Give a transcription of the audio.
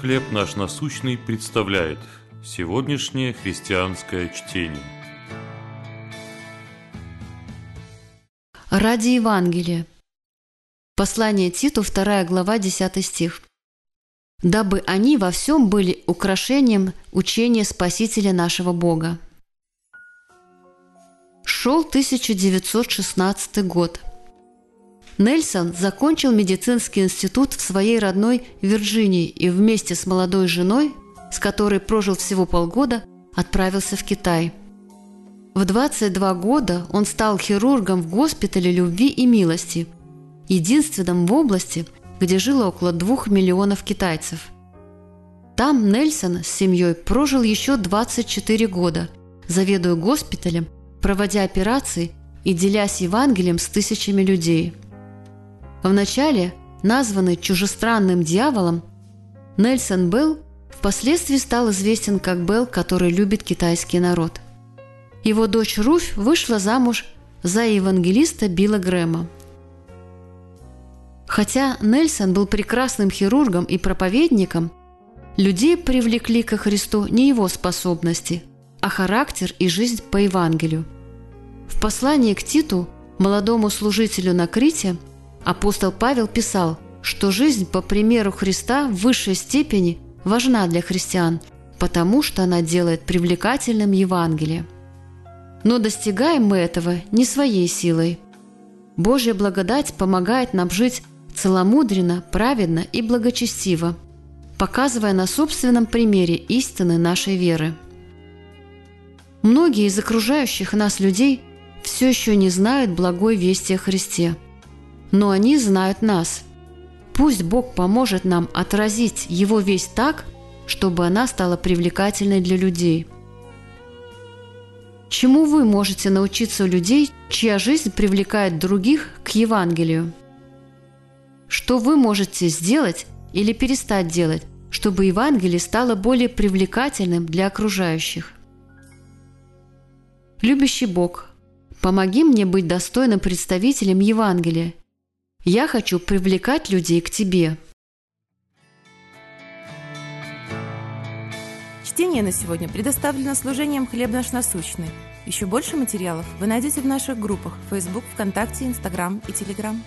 «Хлеб наш насущный» представляет сегодняшнее христианское чтение. Ради Евангелия. Послание Титу, 2 глава, 10 стих. «Дабы они во всем были украшением учения Спасителя нашего Бога». Шел 1916 год – Нельсон закончил медицинский институт в своей родной Вирджинии и вместе с молодой женой, с которой прожил всего полгода, отправился в Китай. В 22 года он стал хирургом в госпитале любви и милости, единственном в области, где жило около двух миллионов китайцев. Там Нельсон с семьей прожил еще 24 года, заведуя госпиталем, проводя операции и делясь Евангелием с тысячами людей – Вначале, названный чужестранным дьяволом, Нельсон Белл впоследствии стал известен как Белл, который любит китайский народ. Его дочь Руфь вышла замуж за евангелиста Билла Грэма. Хотя Нельсон был прекрасным хирургом и проповедником, людей привлекли ко Христу не его способности, а характер и жизнь по Евангелию. В послании к Титу, молодому служителю на Крите – Апостол Павел писал, что жизнь по примеру Христа в высшей степени важна для христиан, потому что она делает привлекательным Евангелие. Но достигаем мы этого не своей силой. Божья благодать помогает нам жить целомудренно, праведно и благочестиво, показывая на собственном примере истины нашей веры. Многие из окружающих нас людей все еще не знают благой вести о Христе – но они знают нас. Пусть Бог поможет нам отразить Его весть так, чтобы она стала привлекательной для людей. Чему вы можете научиться у людей, чья жизнь привлекает других к Евангелию? Что вы можете сделать или перестать делать, чтобы Евангелие стало более привлекательным для окружающих? Любящий Бог, помоги мне быть достойным представителем Евангелия я хочу привлекать людей к тебе. Чтение на сегодня предоставлено служением «Хлеб наш насущный». Еще больше материалов вы найдете в наших группах Facebook, ВКонтакте, Инстаграм и Телеграм.